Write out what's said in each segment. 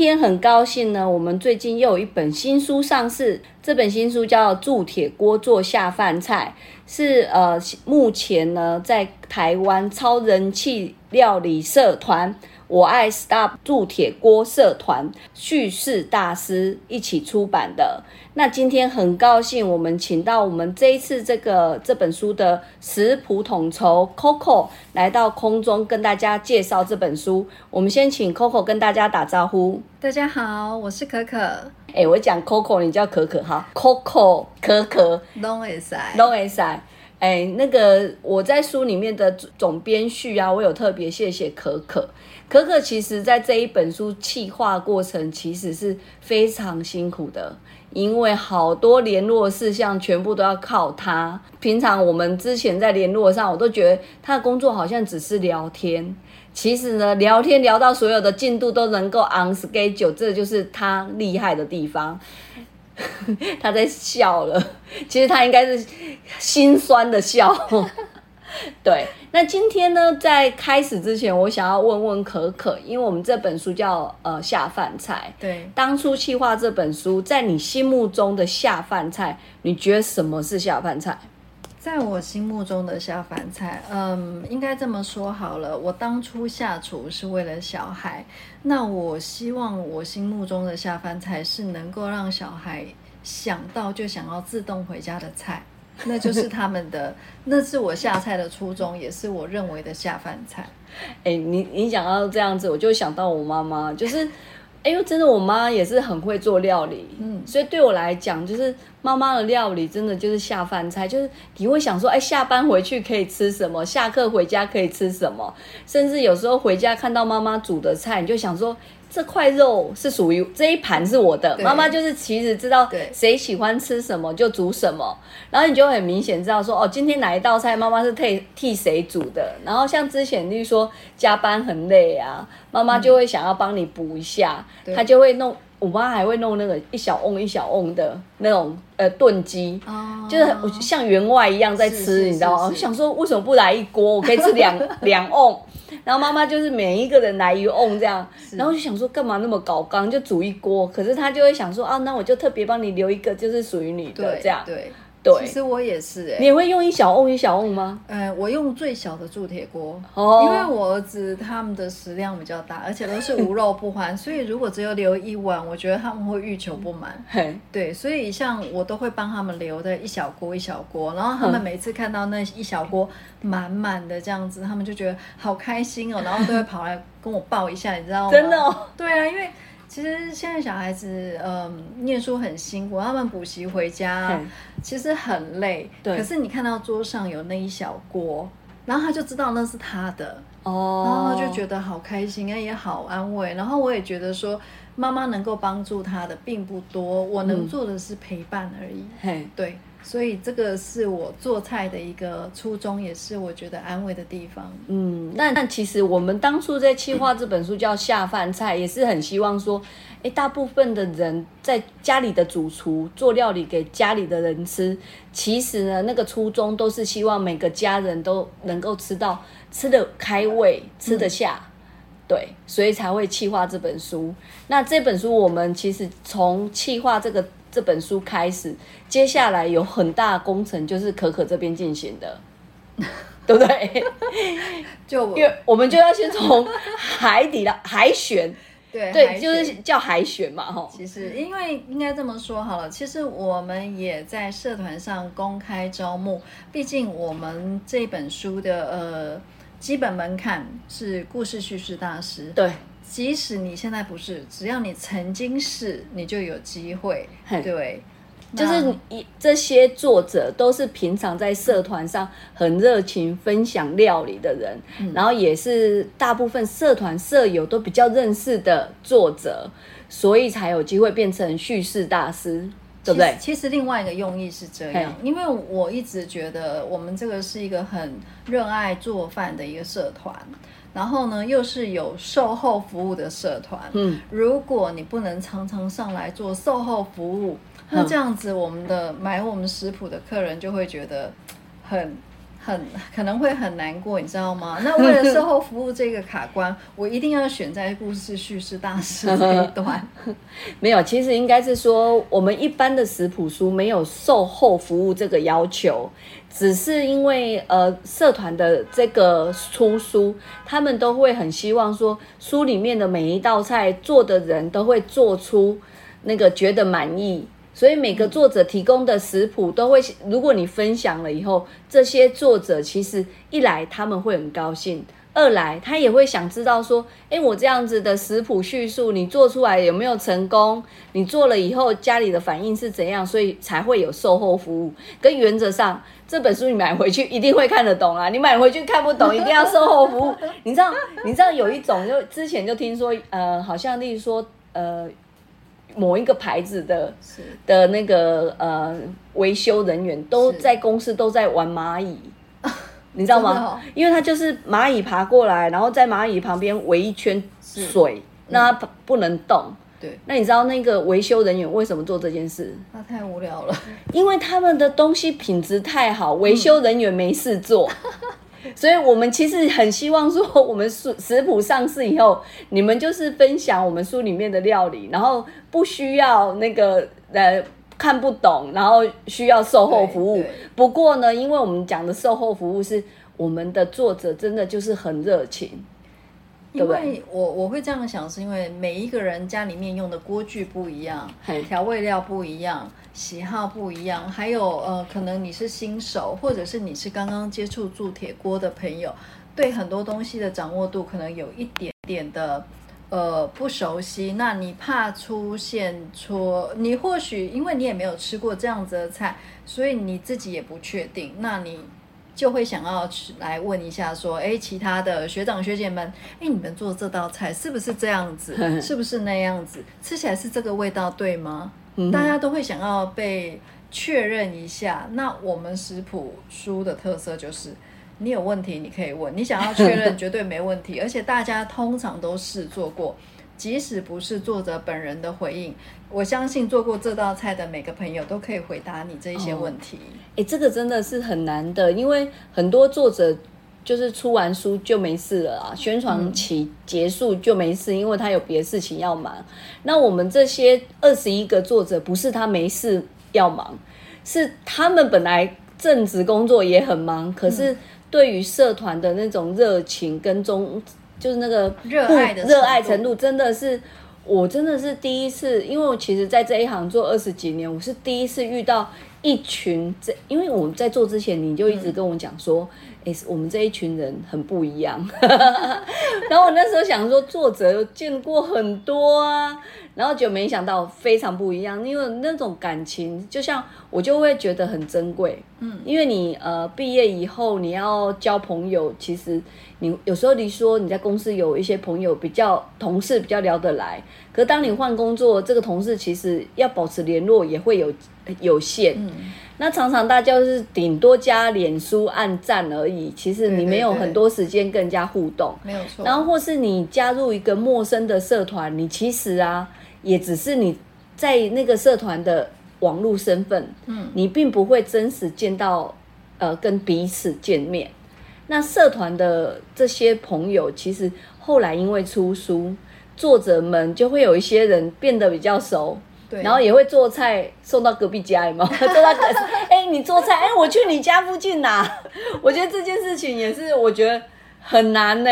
天很高兴呢，我们最近又有一本新书上市。这本新书叫《铸铁锅做下饭菜》，是呃目前呢在台湾超人气料理社团。我爱 Stop 铸铁锅社团叙事大师一起出版的。那今天很高兴，我们请到我们这一次这个这本书的食谱统筹 Coco 来到空中跟大家介绍这本书。我们先请 Coco 跟大家打招呼。大家好，我是可可。哎，我讲 Coco，你叫可可哈？Coco 可可，Long as I Long as I。哎，那个我在书里面的总编序啊，我有特别谢谢可可。可可其实，在这一本书企划过程，其实是非常辛苦的，因为好多联络事项全部都要靠他。平常我们之前在联络上，我都觉得他的工作好像只是聊天，其实呢，聊天聊到所有的进度都能够 on schedule，这就是他厉害的地方。他在笑了，其实他应该是心酸的笑。对，那今天呢，在开始之前，我想要问问可可，因为我们这本书叫呃下饭菜。对，当初企划这本书，在你心目中的下饭菜，你觉得什么是下饭菜？在我心目中的下饭菜，嗯，应该这么说好了，我当初下厨是为了小孩，那我希望我心目中的下饭菜是能够让小孩想到就想要自动回家的菜。那就是他们的，那是我下菜的初衷，也是我认为的下饭菜。哎，你你讲到这样子，我就想到我妈妈，就是，哎呦，真的，我妈也是很会做料理，嗯，所以对我来讲，就是妈妈的料理真的就是下饭菜，就是你会想说，哎，下班回去可以吃什么？下课回家可以吃什么？甚至有时候回家看到妈妈煮的菜，你就想说。这块肉是属于这一盘是我的，妈妈就是其实知道谁喜欢吃什么就煮什么，然后你就很明显知道说哦，今天哪一道菜妈妈是替替谁煮的，然后像之前例如说加班很累啊，妈妈就会想要帮你补一下，她就会弄，我妈还会弄那个一小瓮一小瓮的那种呃炖鸡，就是像员外一样在吃，你知道吗？我想说为什么不来一锅，我可以吃两 两瓮。然后妈妈就是每一个人来一瓮这样，然后就想说干嘛那么搞刚就煮一锅，可是她就会想说啊，那我就特别帮你留一个，就是属于你的这样。对。对，其实我也是哎。你会用一小瓮一小瓮吗？嗯，我用最小的铸铁锅，哦，因为我儿子他们的食量比较大，而且都是无肉不欢，所以如果只有留一碗，我觉得他们会欲求不满。对，所以像我都会帮他们留的一小锅一小锅，然后他们每次看到那一小锅满满的这样子，他们就觉得好开心哦，然后都会跑来跟我抱一下，你知道吗？真的？哦对啊，因为。其实现在小孩子，嗯，念书很辛苦，他们补习回家其实很累。对。可是你看到桌上有那一小锅，然后他就知道那是他的哦，然后就觉得好开心，也好安慰。然后我也觉得说，妈妈能够帮助他的并不多，我能做的是陪伴而已。嘿，对。所以这个是我做菜的一个初衷，也是我觉得安慰的地方。嗯，那那其实我们当初在企划这本书叫下饭菜，也是很希望说，哎，大部分的人在家里的主厨做料理给家里的人吃，其实呢，那个初衷都是希望每个家人都能够吃到吃的开胃，吃得下，对，所以才会气化这本书。那这本书我们其实从气化这个。这本书开始，接下来有很大工程，就是可可这边进行的，对不对？就因为我们就要先从海底的海选，对对，就是叫海选嘛，哈。其实，因为应该这么说好了，其实我们也在社团上公开招募，毕竟我们这本书的呃基本门槛是故事叙事大师，对。即使你现在不是，只要你曾经是，你就有机会。对，就是一这些作者都是平常在社团上很热情分享料理的人，然后也是大部分社团舍友都比较认识的作者，所以才有机会变成叙事大师，对不对？其实另外一个用意是这样，因为我一直觉得我们这个是一个很热爱做饭的一个社团。然后呢，又是有售后服务的社团。嗯，如果你不能常常上来做售后服务，那这样子，我们的买我们食谱的客人就会觉得很。很可能会很难过，你知道吗？那为了售后服务这个卡关，我一定要选在故事叙事大师这一段。没有，其实应该是说，我们一般的食谱书没有售后服务这个要求，只是因为呃，社团的这个出书，他们都会很希望说，书里面的每一道菜做的人都会做出那个觉得满意。所以每个作者提供的食谱都会，如果你分享了以后，这些作者其实一来他们会很高兴，二来他也会想知道说，哎，我这样子的食谱叙述你做出来有没有成功？你做了以后家里的反应是怎样？所以才会有售后服务。跟原则上，这本书你买回去一定会看得懂啊，你买回去看不懂，一定要售后服务。你知道，你知道有一种就之前就听说，呃，好像例如说，呃。某一个牌子的的那个呃维修人员都在公司都在玩蚂蚁，你知道吗？因为他就是蚂蚁爬过来，然后在蚂蚁旁边围一圈水，那它不能动。对，那你知道那个维修人员为什么做这件事？那太无聊了，因为他们的东西品质太好，维修人员没事做。所以，我们其实很希望说，我们书食谱上市以后，你们就是分享我们书里面的料理，然后不需要那个呃看不懂，然后需要售后服务。不过呢，因为我们讲的售后服务是我们的作者真的就是很热情。因为我我会这样想，是因为每一个人家里面用的锅具不一样，调味料不一样，喜好不一样，还有呃，可能你是新手，或者是你是刚刚接触铸铁锅的朋友，对很多东西的掌握度可能有一点点的呃不熟悉。那你怕出现错，你或许因为你也没有吃过这样子的菜，所以你自己也不确定。那你。就会想要去来问一下，说，哎，其他的学长学姐们，哎，你们做这道菜是不是这样子？是不是那样子？吃起来是这个味道对吗？大家都会想要被确认一下。那我们食谱书的特色就是，你有问题你可以问，你想要确认绝对没问题，而且大家通常都是做过。即使不是作者本人的回应，我相信做过这道菜的每个朋友都可以回答你这一些问题。哎，这个真的是很难的，因为很多作者就是出完书就没事了啊，宣传期结束就没事，因为他有别的事情要忙。那我们这些二十一个作者，不是他没事要忙，是他们本来正职工作也很忙，可是对于社团的那种热情跟中。就是那个热爱的热爱程度，真的是我真的是第一次，因为我其实在这一行做二十几年，我是第一次遇到一群这，因为我们在做之前，你就一直跟我讲说，哎，我们这一群人很不一样。然后我那时候想说，作者见过很多啊。然后就没想到非常不一样，因为那种感情，就像我就会觉得很珍贵，嗯，因为你呃毕业以后你要交朋友，其实你有时候你说你在公司有一些朋友比较同事比较聊得来，可当你换工作，这个同事其实要保持联络也会有有限，嗯，那常常大家就是顶多加脸书按赞而已，其实你没有很多时间跟人家互动，没有错，然后或是你加入一个陌生的社团，你其实啊。也只是你在那个社团的网络身份，嗯，你并不会真实见到，呃，跟彼此见面。那社团的这些朋友，其实后来因为出书，作者们就会有一些人变得比较熟，对，然后也会做菜送到隔壁家，有吗？做到隔，哎，你做菜，哎，我去你家附近拿。我觉得这件事情也是，我觉得很难呢。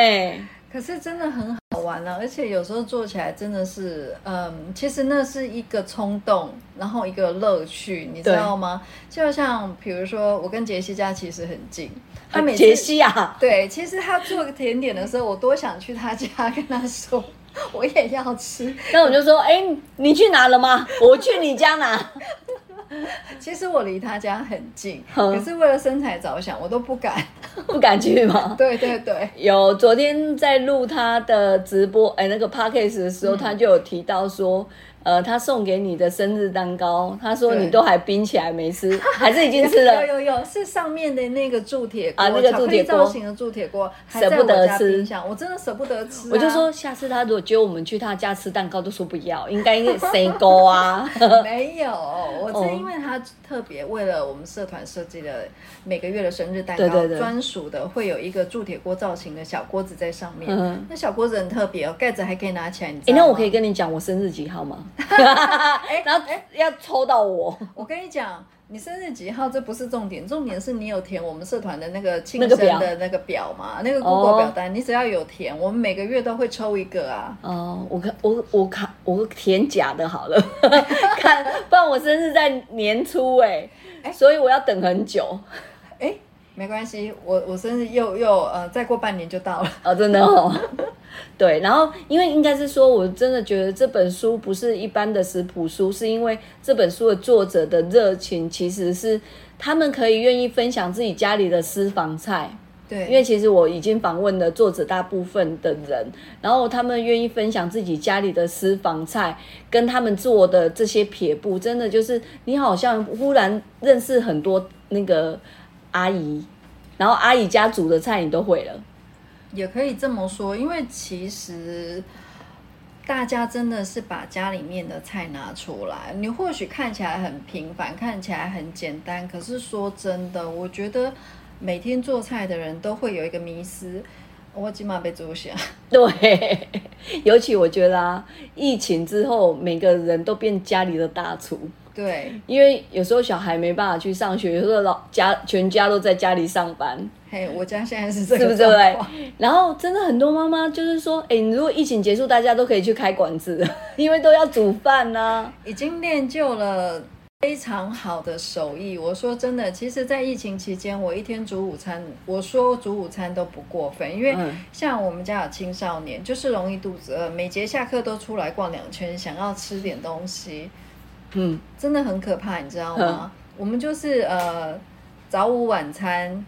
可是真的很好玩了，而且有时候做起来真的是，嗯，其实那是一个冲动，然后一个乐趣，你知道吗？就像比如说，我跟杰西家其实很近，他每杰西啊，对，其实他做个甜点的时候，我多想去他家跟他说，我也要吃。那我就说，哎，你去拿了吗？我去你家拿。其实我离他家很近，可是为了身材着想，我都不敢，不敢去吗？对对对，有昨天在录他的直播，哎，那个 podcast 的时候，他就有提到说。呃，他送给你的生日蛋糕，他说你都还冰起来没吃，还是已经吃了？有有有，是上面的那个铸铁锅，啊，那个铸铁锅造型的铸铁锅，舍不得吃。我真的舍不得吃。我就说下次他如果接我们去他家吃蛋糕，都说不要，应该谁勾啊？没有，我是因为他特别为了我们社团设计的每个月的生日蛋糕，专属的会有一个铸铁锅造型的小锅子在上面。嗯那小锅子很特别哦，盖子还可以拿起来。哎，那我可以跟你讲我生日几号吗？然后要抽到我，我跟你讲，你生日几号这不是重点，重点是你有填我们社团的那个庆生的那个表嘛？那个 Google 表单，你只要有填，我们每个月都会抽一个啊。哦，我看我我看我填假的好了，看，不然我生日在年初哎，所以我要等很久。哎，没关系，我我生日又又呃再过半年就到了。哦，真的哦。对，然后因为应该是说，我真的觉得这本书不是一般的食谱书，是因为这本书的作者的热情，其实是他们可以愿意分享自己家里的私房菜。对，因为其实我已经访问了作者大部分的人，然后他们愿意分享自己家里的私房菜，跟他们做的这些撇步，真的就是你好像忽然认识很多那个阿姨，然后阿姨家煮的菜你都会了。也可以这么说，因为其实大家真的是把家里面的菜拿出来，你或许看起来很平凡，看起来很简单，可是说真的，我觉得每天做菜的人都会有一个迷失，我起码被做下。对，尤其我觉得啊，疫情之后，每个人都变家里的大厨。对，因为有时候小孩没办法去上学，有时候老家全家都在家里上班。嘿，我家现在是这个状况。然后真的很多妈妈就是说，哎，如果疫情结束，大家都可以去开馆子，因为都要煮饭呢。已经练就了非常好的手艺。我说真的，其实，在疫情期间，我一天煮午餐，我说煮午餐都不过分，因为像我们家有青少年，就是容易肚子饿，每节下课都出来逛两圈，想要吃点东西。嗯，真的很可怕，你知道吗？我们就是呃，早午晚餐，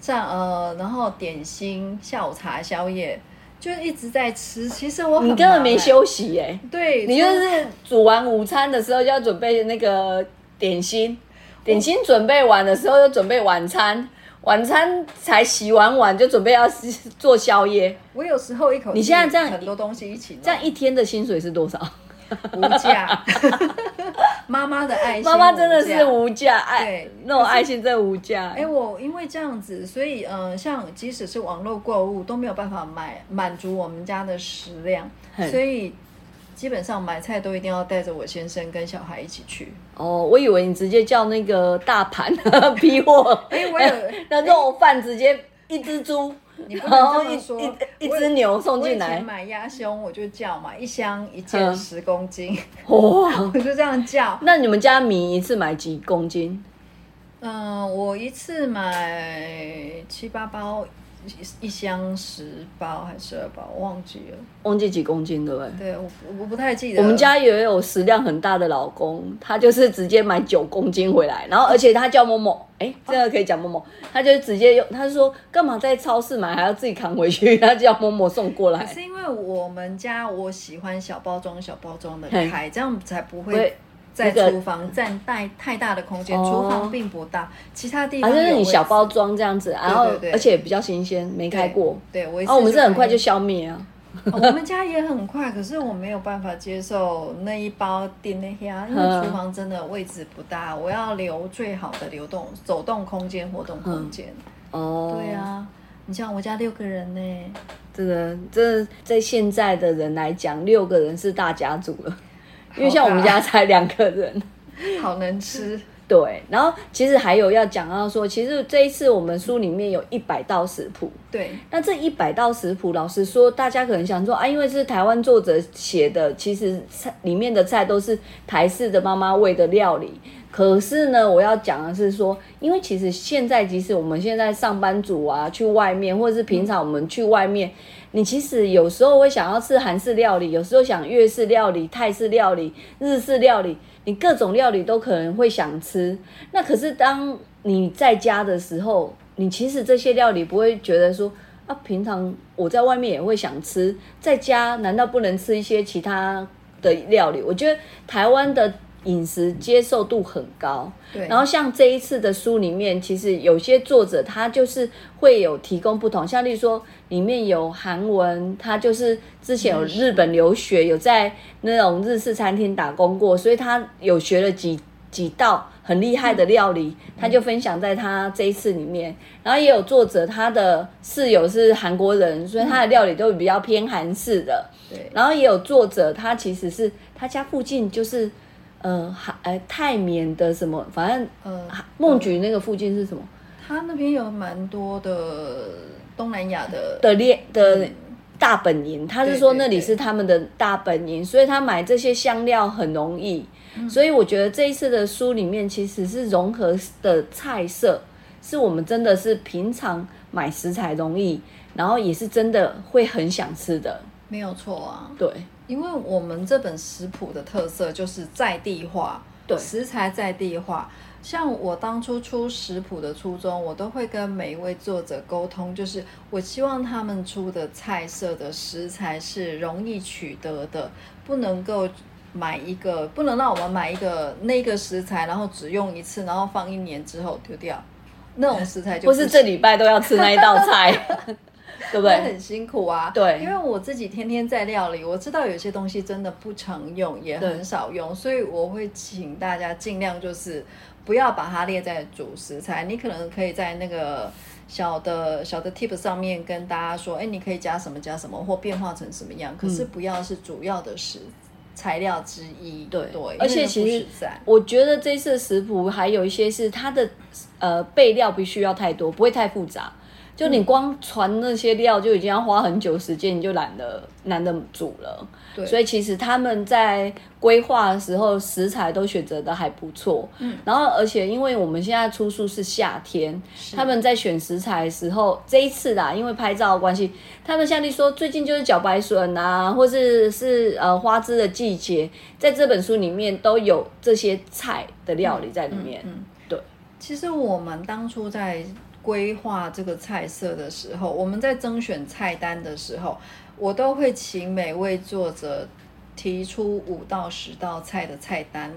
上呃，然后点心、下午茶、宵夜，就一直在吃。其实我你根本没休息耶。对，你就是煮完午餐的时候就要准备那个点心，点心准备完的时候又准备晚餐，晚餐才洗完碗就准备要做宵夜。我有时候一口你现在这样很多东西一起，这样一天的薪水是多少？无价，妈妈的爱心，妈妈真的是无价爱，那种爱心真的无价。哎，我因为这样子，所以嗯，像即使是网络购物都没有办法买满足我们家的食量，所以基本上买菜都一定要带着我先生跟小孩一起去。哦，我以为你直接叫那个大盘批货，哎，我有 那肉饭直接一只猪。你不能这么说，一只牛送进来。买鸭胸我就叫嘛，一箱一件十公斤，哇，我就这样叫。那你们家米一次买几公斤？嗯，我一次买七八包。一箱十包还是十二包，我忘记了，忘记几公斤对不对？对，我我不太记得。我们家也有食量很大的老公，他就是直接买九公斤回来，然后而且他叫某某，哎，这个可以讲某某，他就直接用，他说干嘛在超市买还要自己扛回去，他叫某某送过来。是因为我们家我喜欢小包装小包装的开，这样才不会。在厨房占带太大的空间，厨房并不大，其他地方就是你小包装这样子，然后而且比较新鲜，没开过。对，我哦，我们是很快就消灭啊。我们家也很快，可是我没有办法接受那一包订那些，因为厨房真的位置不大，我要留最好的流动走动空间、活动空间。哦，对啊，你像我家六个人呢，真的，这在现在的人来讲，六个人是大家族了。因为像我们家才两个人，好能吃。对，然后其实还有要讲到说，其实这一次我们书里面有一百道食谱。对，那这一百道食谱，老实说，大家可能想说啊，因为是台湾作者写的，其实菜里面的菜都是台式的妈妈味的料理。可是呢，我要讲的是说，因为其实现在即使我们现在上班族啊，去外面，或者是平常我们去外面。你其实有时候会想要吃韩式料理，有时候想粤式料理、泰式料理、日式料理。你各种料理都可能会想吃。那可是当你在家的时候，你其实这些料理不会觉得说啊，平常我在外面也会想吃，在家难道不能吃一些其他的料理？我觉得台湾的。饮食接受度很高，对。然后像这一次的书里面，其实有些作者他就是会有提供不同，像例如说里面有韩文，他就是之前有日本留学，有在那种日式餐厅打工过，所以他有学了几几道很厉害的料理，他就分享在他这一次里面。然后也有作者他的室友是韩国人，所以他的料理都比较偏韩式的。对。然后也有作者他其实是他家附近就是。呃，海呃泰缅的什么，反正呃梦菊那个附近是什么？他那边有蛮多的东南亚的的列的大本营，他是说那里是他们的大本营，所以他买这些香料很容易。所以我觉得这一次的书里面其实是融合的菜色，是我们真的是平常买食材容易，然后也是真的会很想吃的。没有错啊，对。因为我们这本食谱的特色就是在地化，对食材在地化。像我当初出食谱的初衷，我都会跟每一位作者沟通，就是我希望他们出的菜色的食材是容易取得的，不能够买一个，不能让我们买一个那个食材，然后只用一次，然后放一年之后丢掉，那种食材就不是这礼拜都要吃那一道菜。对不对？很辛苦啊。对，因为我自己天天在料理，我知道有些东西真的不常用，也很少用，所以我会请大家尽量就是不要把它列在主食材。你可能可以在那个小的小的 tip 上面跟大家说，哎，你可以加什么加什么，或变化成什么样，可是不要是主要的食材料之一。对对，而且其实我觉得这次食谱还有一些是它的呃备料必须要太多，不会太复杂。就你光传那些料就已经要花很久时间，你就懒得懒得煮了。对，所以其实他们在规划的时候，食材都选择的还不错。嗯，然后而且因为我们现在出书是夏天，他们在选食材的时候，这一次啦，因为拍照的关系，他们像你说最近就是茭白笋啊，或是是呃花枝的季节，在这本书里面都有这些菜的料理在里面。嗯，对。其实我们当初在。规划这个菜色的时候，我们在征选菜单的时候，我都会请每位作者提出五到十道菜的菜单。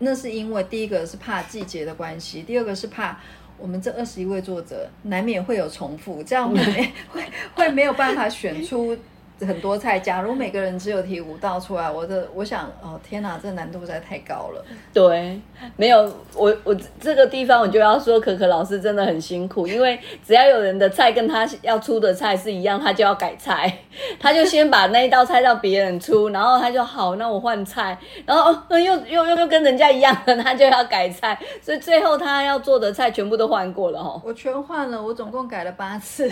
那是因为第一个是怕季节的关系，第二个是怕我们这二十一位作者难免会有重复，这样会会会没有办法选出。很多菜，假如每个人只有提五道出来，我的我想，哦天哪，这难度实在太高了。对，没有我我这个地方我就要说，可可老师真的很辛苦，因为只要有人的菜跟他要出的菜是一样，他就要改菜，他就先把那一道菜让别人出，然后他就好，那我换菜，然后又又又又跟人家一样的，他就要改菜，所以最后他要做的菜全部都换过了哈。我全换了，我总共改了八次。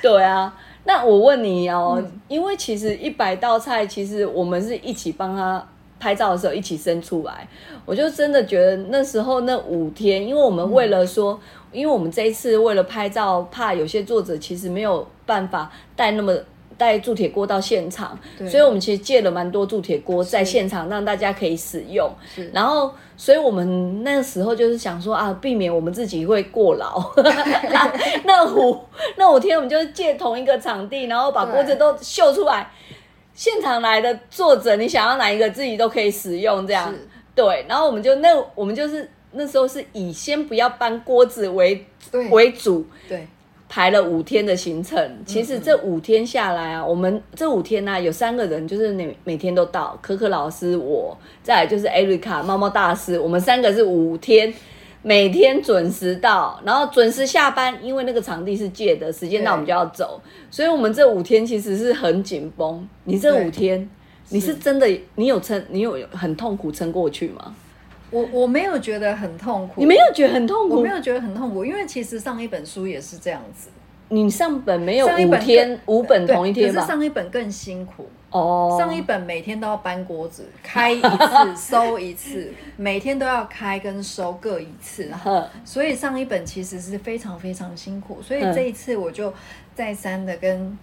对啊。那我问你哦，因为其实一百道菜，其实我们是一起帮他拍照的时候一起生出来。我就真的觉得那时候那五天，因为我们为了说，因为我们这一次为了拍照，怕有些作者其实没有办法带那么。带铸铁锅到现场，所以我们其实借了蛮多铸铁锅在现场，让大家可以使用。然后，所以我们那时候就是想说啊，避免我们自己会过劳。那五那五天，我们就是借同一个场地，然后把锅子都秀出来。现场来的作者，你想要哪一个，自己都可以使用。这样对。然后我们就那我们就是那时候是以先不要搬锅子为为主。对。排了五天的行程，其实这五天下来啊，我们这五天呢有三个人，就是每每天都到，可可老师我，再来就是艾瑞卡猫猫大师，我们三个是五天，每天准时到，然后准时下班，因为那个场地是借的，时间到我们就要走，所以我们这五天其实是很紧绷。你这五天，你是真的，你有撑，你有很痛苦撑过去吗？我我没有觉得很痛苦，你没有觉得很痛苦？我没有觉得很痛苦，因为其实上一本书也是这样子。你上本没有五天五本同一天吧？可是上一本更辛苦哦。上一本每天都要搬锅子，开一次 收一次，每天都要开跟收各一次，所以上一本其实是非常非常辛苦。所以这一次我就再三的跟。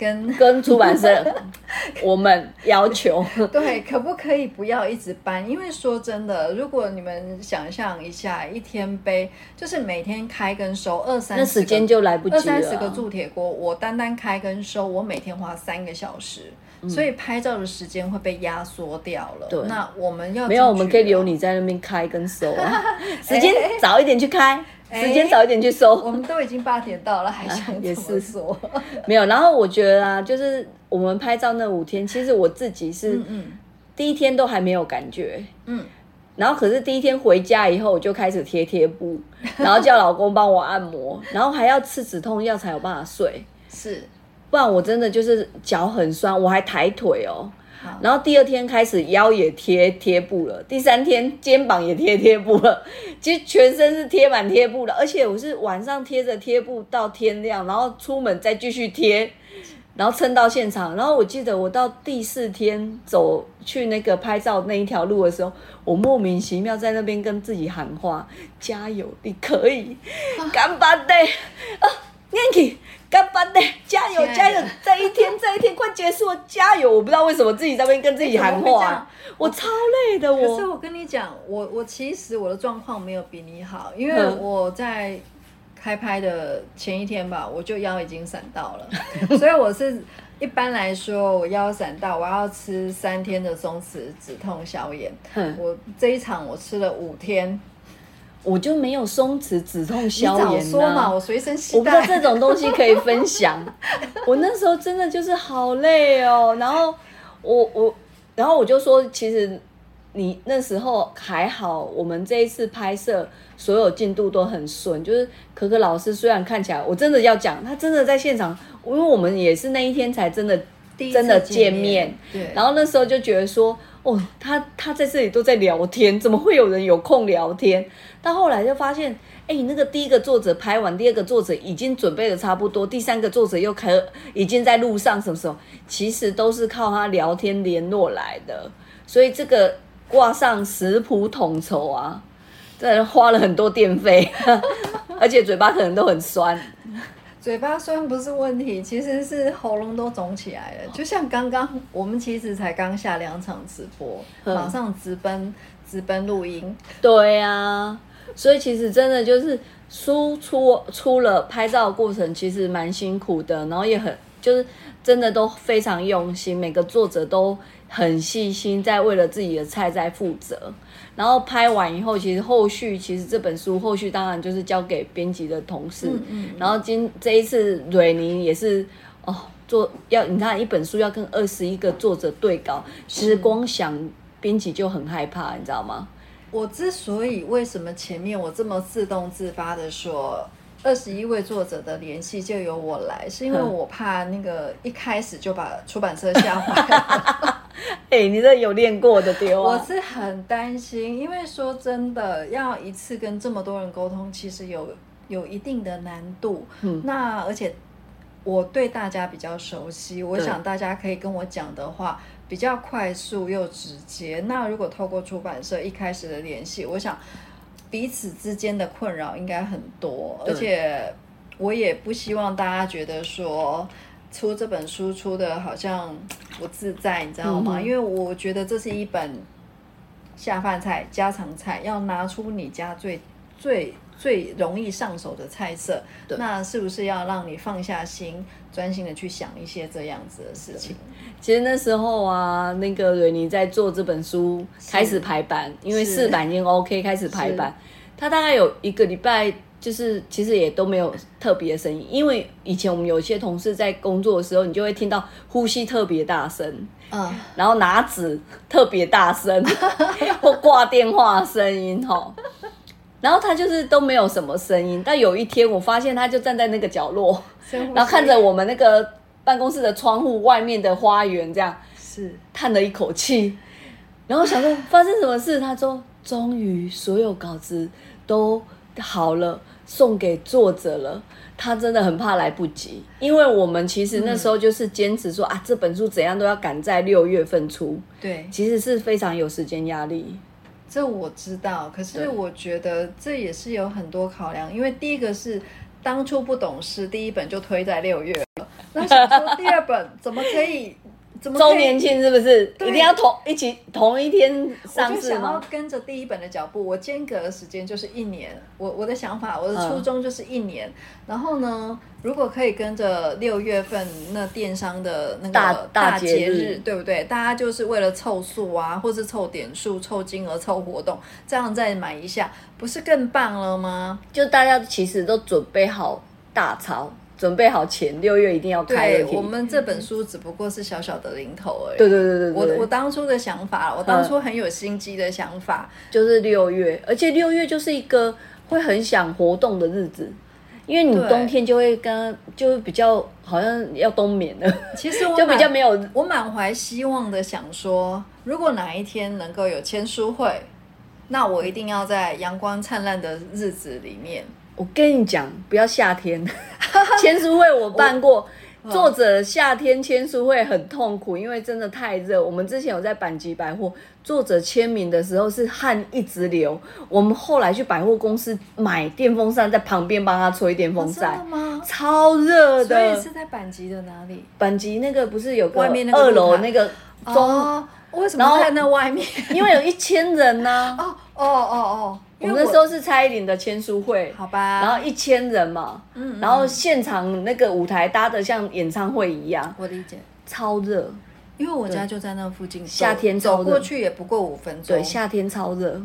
跟 跟出版社，我们要求，对，可不可以不要一直搬？因为说真的，如果你们想象一下，一天背就是每天开跟收二三，那时间就来不及了。二三十个铸铁锅，我单单开跟收，我每天花三个小时，所以拍照的时间会被压缩掉了。对，那我们要没有，我们可以留你在那边开跟收啊，时间早一点去开。时间早一点去收，我们都已经八点到了，还想 也是说？没有。然后我觉得啊，就是我们拍照那五天，其实我自己是第一天都还没有感觉，嗯。然后可是第一天回家以后，我就开始贴贴布，然后叫老公帮我按摩，然后还要吃止痛药才有办法睡。是，不然我真的就是脚很酸，我还抬腿哦。然后第二天开始腰也贴贴布了，第三天肩膀也贴贴布了，其实全身是贴满贴布的，而且我是晚上贴着贴布到天亮，然后出门再继续贴，然后撑到现场。然后我记得我到第四天走去那个拍照那一条路的时候，我莫名其妙在那边跟自己喊话：加油，你可以，干巴爹啊，念起。干巴的，加油加油！这一天 这一天快结束了，加油！我不知道为什么自己在那边跟自己喊话，我超累的。我可是我跟你讲，我我其实我的状况没有比你好，因为我在开拍的前一天吧，我就腰已经闪到了，所以我是一般来说我腰闪到，我要吃三天的松弛止痛消炎。我这一场我吃了五天。我就没有松弛止痛消炎说嘛，我随身携带。我不知道这种东西可以分享。我那时候真的就是好累哦，然后我我，然后我就说，其实你那时候还好，我们这一次拍摄所有进度都很顺。就是可可老师虽然看起来，我真的要讲，他真的在现场，因为我们也是那一天才真的真的见面。对。然后那时候就觉得说。哦，他他在这里都在聊天，怎么会有人有空聊天？到后来就发现，哎，那个第一个作者拍完，第二个作者已经准备的差不多，第三个作者又可已经在路上，什么时候？其实都是靠他聊天联络来的，所以这个挂上食谱统筹啊，这花了很多电费，而且嘴巴可能都很酸。嘴巴酸不是问题，其实是喉咙都肿起来了。就像刚刚我们其实才刚下两场直播，马上直奔直奔录音。对呀，所以其实真的就是输出出了拍照过程，其实蛮辛苦的，然后也很就是真的都非常用心，每个作者都很细心，在为了自己的菜在负责。然后拍完以后，其实后续其实这本书后续当然就是交给编辑的同事。嗯嗯。然后今这一次蕊妮也是哦，做要你看一本书要跟二十一个作者对稿，其实光想编辑就很害怕，你知道吗？我之所以为什么前面我这么自动自发的说二十一位作者的联系就由我来，是因为我怕那个一开始就把出版社吓坏。哎，你这有练过的丢啊！我是很担心，因为说真的，要一次跟这么多人沟通，其实有有一定的难度。嗯，那而且我对大家比较熟悉，我想大家可以跟我讲的话比较快速又直接。那如果透过出版社一开始的联系，我想彼此之间的困扰应该很多，而且我也不希望大家觉得说。出这本书出的好像不自在，你知道吗？因为我觉得这是一本下饭菜、家常菜，要拿出你家最最最容易上手的菜色。那是不是要让你放下心，专心的去想一些这样子的事情？其实那时候啊，那个瑞妮在做这本书开始排版，因为四版已经 OK，开始排版，他大概有一个礼拜。就是其实也都没有特别的声音，因为以前我们有些同事在工作的时候，你就会听到呼吸特别大声，嗯，然后拿纸特别大声，或挂电话声音哈，然后他就是都没有什么声音。但有一天我发现他就站在那个角落，然后看着我们那个办公室的窗户外面的花园，这样是叹了一口气，然后想说发生什么事？他说终于所有稿子都好了。送给作者了，他真的很怕来不及，因为我们其实那时候就是坚持说啊，这本书怎样都要赶在六月份出。对，其实是非常有时间压力。这我知道，可是我觉得这也是有很多考量，因为第一个是当初不懂事，第一本就推在六月了。那想说第二本怎么可以？周年庆是不是一定要同一起同一天上市吗？跟着第一本的脚步，我间隔的时间就是一年。我我的想法，我的初衷就是一年。然后呢，如果可以跟着六月份那电商的那个大节日，对不对？大家就是为了凑数啊，或是凑点数、凑金额、凑活动，这样再买一下，不是更棒了吗？就大家其实都准备好大钞。准备好钱，六月一定要开。对，我们这本书只不过是小小的零头而已。对对对对我我当初的想法，我当初很有心机的想法，就是六月，而且六月就是一个会很想活动的日子，因为你冬天就会跟就比较好像要冬眠了。其实我 就比较没有，我满怀希望的想说，如果哪一天能够有签书会，那我一定要在阳光灿烂的日子里面。我跟你讲，不要夏天 签书会，我办过。作者夏天签书会很痛苦，因为真的太热。我们之前有在板吉百货，作者签名的时候是汗一直流。我们后来去百货公司买电风扇，在旁边帮他吹电风扇，超热的。所以是在板吉的哪里？板吉那个不是有个二楼那个中？为什么在那外面？因为有一千人呢。哦哦哦哦。我们那时候是蔡依林的签书会，好吧，然后一千人嘛，嗯，然后现场那个舞台搭的像演唱会一样，我理解，超热，因为我家就在那附近，夏天走过去也不过五分钟，对，夏天超热，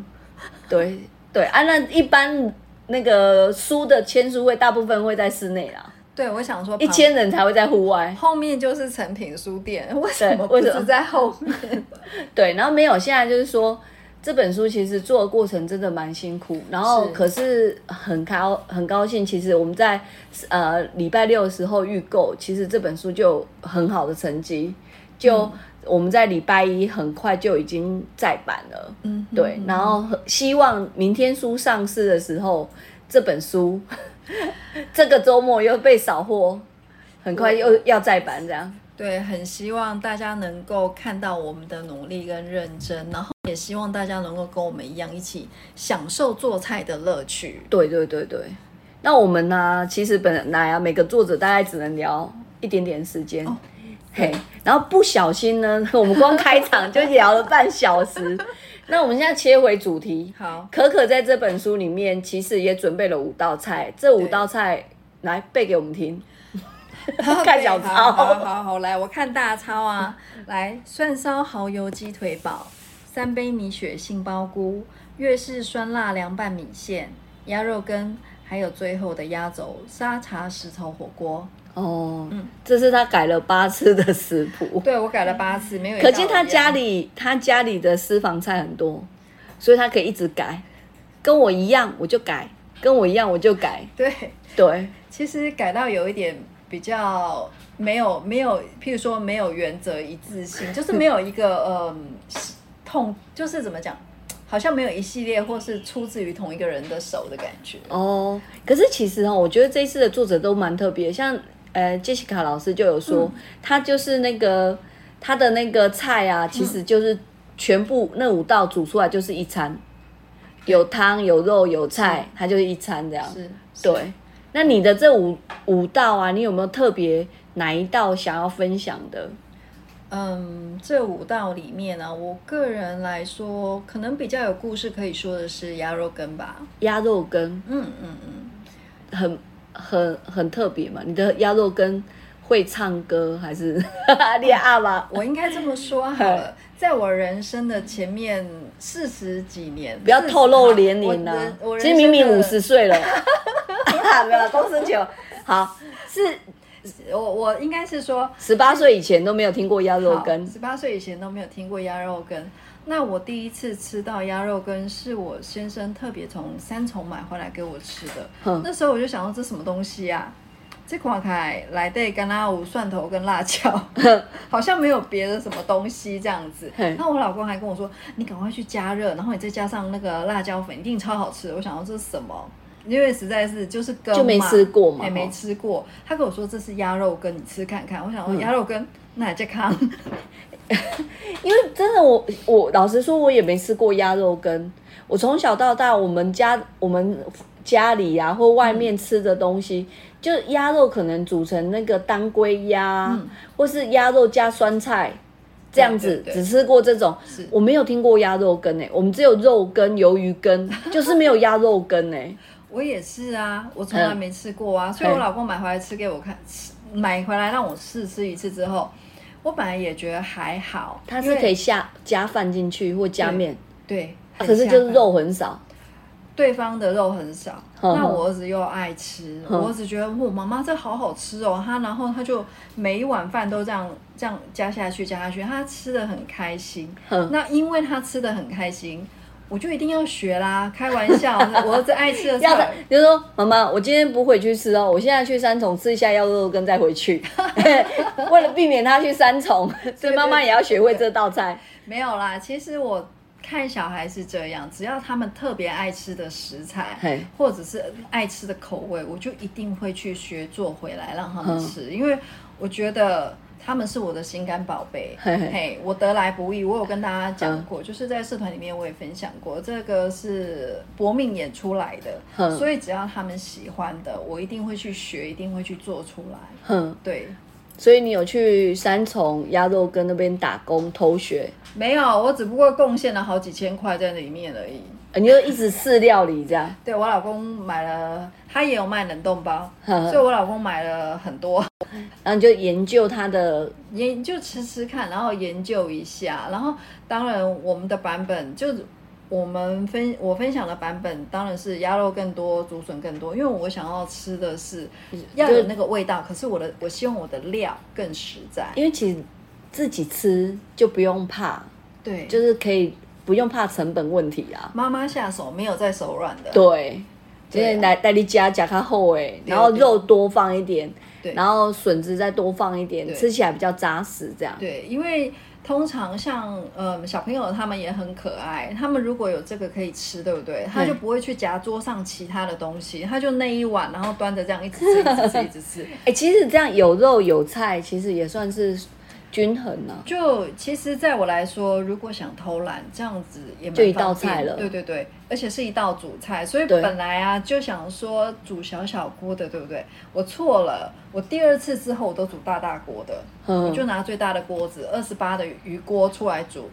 对对，啊，那一般那个书的签书会大部分会在室内啦，对，我想说一千人才会在户外，后面就是成品书店，为什么不是在后面？对，然后没有，现在就是说。这本书其实做的过程真的蛮辛苦，然后可是很高很高兴。其实我们在呃礼拜六的时候预购，其实这本书就很好的成绩，就我们在礼拜一很快就已经再版了。嗯，对。然后希望明天书上市的时候，这本书 这个周末又被扫货，很快又要再版这样。对，很希望大家能够看到我们的努力跟认真，然后也希望大家能够跟我们一样，一起享受做菜的乐趣。对对对对，那我们呢？其实本来啊，每个作者大概只能聊一点点时间，嘿，然后不小心呢，我们光开场就聊了半小时。那我们现在切回主题，好，可可在这本书里面其实也准备了五道菜，这五道菜来背给我们听。看小抄，好好好，来我看大超啊！来，蒜烧蚝油鸡腿堡，三杯米血杏鲍菇，粤式酸辣凉拌米线，鸭肉羹，还有最后的压轴沙茶石头火锅。哦，嗯，这是他改了八次的食谱。对，我改了八次，没有。可见他家里他家里的私房菜很多，所以他可以一直改。跟我一样，我就改；跟我一样，我就改。对对，其实改到有一点。比较没有没有，譬如说没有原则一致性，就是没有一个呃痛，就是怎么讲，好像没有一系列或是出自于同一个人的手的感觉。哦，可是其实哦，我觉得这一次的作者都蛮特别，像呃杰西卡老师就有说，他就是那个他的那个菜啊，其实就是全部那五道煮出来就是一餐，有汤有肉有菜，它就是一餐这样。是，对。那你的这五五道啊，你有没有特别哪一道想要分享的？嗯，这五道里面呢，我个人来说，可能比较有故事可以说的是鸭肉羹吧。鸭肉羹，嗯嗯嗯，很很很特别嘛。你的鸭肉羹会唱歌还是 练阿吗？我应该这么说好了，在我人生的前面四十几年，不要透露年龄呢。其实明明五十岁了。没有公司球，好是，我我应该是说，十八岁以前都没有听过鸭肉羹，十八岁以前都没有听过鸭肉羹。那我第一次吃到鸭肉羹，是我先生特别从三重买回来给我吃的。那时候我就想到这什么东西啊？这款开来对干拉五蒜头跟辣椒，好像没有别的什么东西这样子。那我老公还跟我说，你赶快去加热，然后你再加上那个辣椒粉，一定超好吃。我想到这是什么？因为实在是就是羹就没吃过嘛，也没吃过。他跟我说这是鸭肉羹，你吃看看。我想说鸭肉羹，那再看。因为真的，我我老实说，我也没吃过鸭肉羹。我从小到大，我们家我们家里啊或外面吃的东西，就鸭肉可能煮成那个当归鸭，或是鸭肉加酸菜这样子，只吃过这种，我没有听过鸭肉羹诶，我们只有肉羹、鱿鱼羹，就是没有鸭肉羹诶。我也是啊，我从来没吃过啊，所以我老公买回来吃给我看，吃买回来让我试吃一次之后，我本来也觉得还好，它是可以下加饭进去或加面，对，可是就是肉很少。对方的肉很少，那我儿子又爱吃，我儿子觉得我妈妈这好好吃哦，他然后他就每一碗饭都这样这样加下去加下去，他吃的很开心。那因为他吃的很开心，我就一定要学啦。开玩笑，我儿子爱吃的菜，就是说妈妈，我今天不回去吃哦，我现在去三重吃一下腰肉羹再回去，为了避免他去三重，所以妈妈也要学会这道菜。没有啦，其实我。看小孩是这样，只要他们特别爱吃的食材，或者是爱吃的口味，我就一定会去学做回来让他们吃，因为我觉得他们是我的心肝宝贝。嘿，我得来不易，我有跟大家讲过，就是在社团里面我也分享过，这个是搏命演出来的，所以只要他们喜欢的，我一定会去学，一定会去做出来。对。所以你有去三重鸭肉羹那边打工偷学？没有，我只不过贡献了好几千块在里面而已。你就一直试料理这样？对我老公买了，他也有卖冷冻包，所以我老公买了很多。然后你就研究他的，研就吃吃看，然后研究一下，然后当然我们的版本就。我们分我分享的版本当然是鸭肉更多，竹笋更多，因为我想要吃的是要有那个味道。可是我的我希望我的料更实在，因为其实自己吃就不用怕，对，就是可以不用怕成本问题啊。妈妈下手没有在手软的，对，今天来带你加加它厚哎，然后肉多放一点，对，然后笋子再多放一点，吃起来比较扎实，这样。对，因为。通常像呃小朋友他们也很可爱，他们如果有这个可以吃，对不对？他就不会去夹桌上其他的东西，他就那一碗，然后端着这样一直吃，一直吃，一直吃。哎，其实这样有肉有菜，其实也算是。均衡呢？就其实，在我来说，如果想偷懒，这样子也就一道菜了。对对对，而且是一道主菜，所以本来啊就想说煮小小锅的，对不对？我错了，我第二次之后我都煮大大锅的，我就拿最大的锅子，二十八的鱼锅出来煮，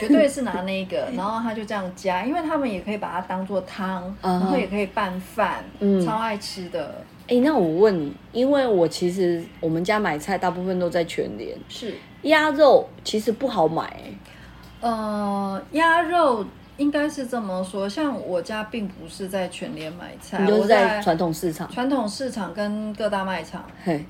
绝对是拿那个，然后他就这样加，因为他们也可以把它当做汤，然后也可以拌饭，超爱吃的。哎，那我问你，因为我其实我们家买菜大部分都在全联，是鸭肉其实不好买。呃，鸭肉应该是这么说，像我家并不是在全联买菜，我在传统市场，传统市场跟各大卖场，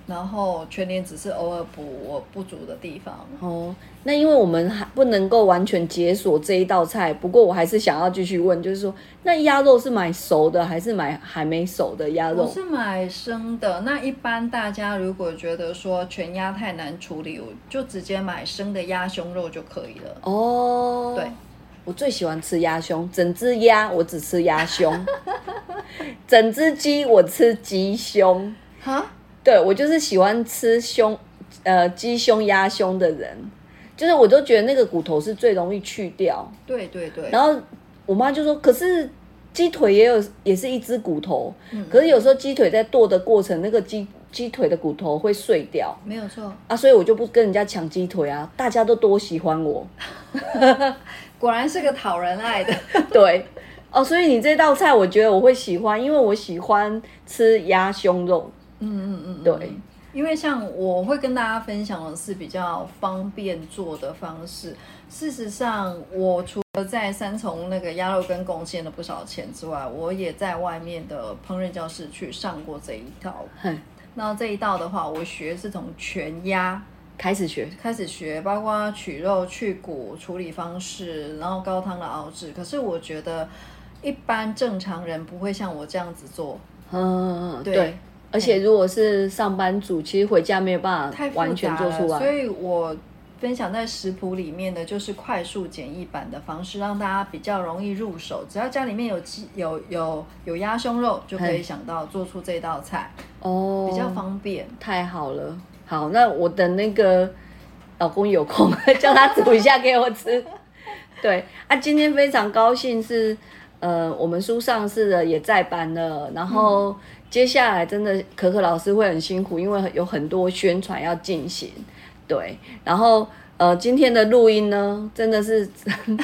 然后全联只是偶尔补我不足的地方。哦。那因为我们还不能够完全解锁这一道菜，不过我还是想要继续问，就是说，那鸭肉是买熟的还是买还没熟的鸭肉？我是买生的。那一般大家如果觉得说全鸭太难处理，我就直接买生的鸭胸肉就可以了。哦，对，我最喜欢吃鸭胸，整只鸭我只吃鸭胸，整只鸡我吃鸡胸。哈？对，我就是喜欢吃胸，呃，鸡胸、鸭胸的人。就是我都觉得那个骨头是最容易去掉，对对对。然后我妈就说：“可是鸡腿也有，也是一只骨头。可是有时候鸡腿在剁的过程，那个鸡鸡腿的骨头会碎掉。”没有错啊，所以我就不跟人家抢鸡腿啊。大家都多喜欢我，果然是个讨人爱的。对哦，所以你这道菜我觉得我会喜欢，因为我喜欢吃鸭胸肉。嗯嗯嗯，对。因为像我会跟大家分享的是比较方便做的方式。事实上，我除了在三重那个鸭肉跟贡献了不少钱之外，我也在外面的烹饪教室去上过这一道。那这一道的话，我学是从全鸭开始学，开始学，包括取肉、去骨、处理方式，然后高汤的熬制。可是我觉得一般正常人不会像我这样子做。嗯，对。而且如果是上班族，其实回家没有办法完全做出来。所以我分享在食谱里面的就是快速简易版的方式，让大家比较容易入手。只要家里面有鸡、有有有鸭胸肉，就可以想到做出这道菜哦，比较方便。太好了，好，那我等那个老公有空 叫他煮一下给我吃。对啊，今天非常高兴是。呃，我们书上市的也在班了，然后接下来真的可可老师会很辛苦，因为有很多宣传要进行，对，然后呃，今天的录音呢，真的是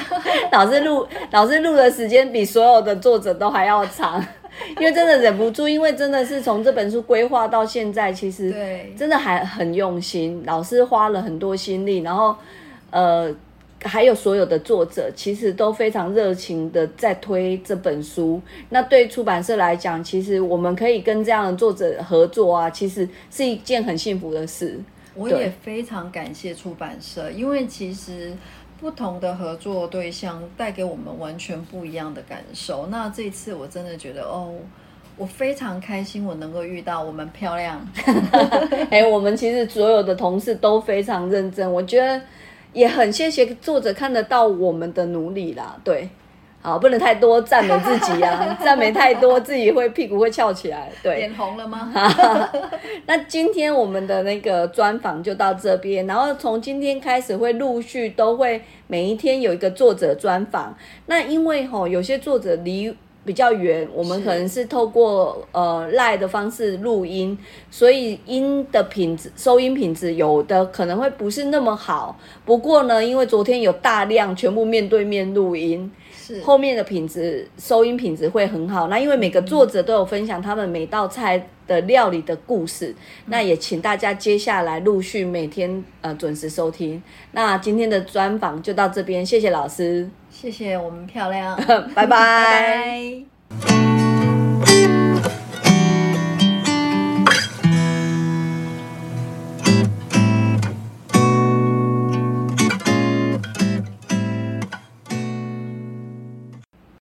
老师录老师录的时间比所有的作者都还要长。因为真的忍不住，因为真的是从这本书规划到现在，其实真的还很用心，老师花了很多心力，然后呃，还有所有的作者其实都非常热情的在推这本书。那对出版社来讲，其实我们可以跟这样的作者合作啊，其实是一件很幸福的事。我也非常感谢出版社，因为其实。不同的合作对象带给我们完全不一样的感受。那这次我真的觉得，哦，我非常开心，我能够遇到我们漂亮。哎，我们其实所有的同事都非常认真，我觉得也很谢谢作者看得到我们的努力啦。对。好，不能太多赞美自己啊！赞美太多，自己会屁股会翘起来。对，脸红了吗？那今天我们的那个专访就到这边，然后从今天开始会陆续都会每一天有一个作者专访。那因为吼有些作者离比较远，我们可能是透过呃赖的方式录音，所以音的品质、收音品质有的可能会不是那么好。不过呢，因为昨天有大量全部面对面录音。后面的品质收音品质会很好。那因为每个作者都有分享他们每道菜的料理的故事，那也请大家接下来陆续每天呃准时收听。那今天的专访就到这边，谢谢老师，谢谢我们漂亮，拜拜。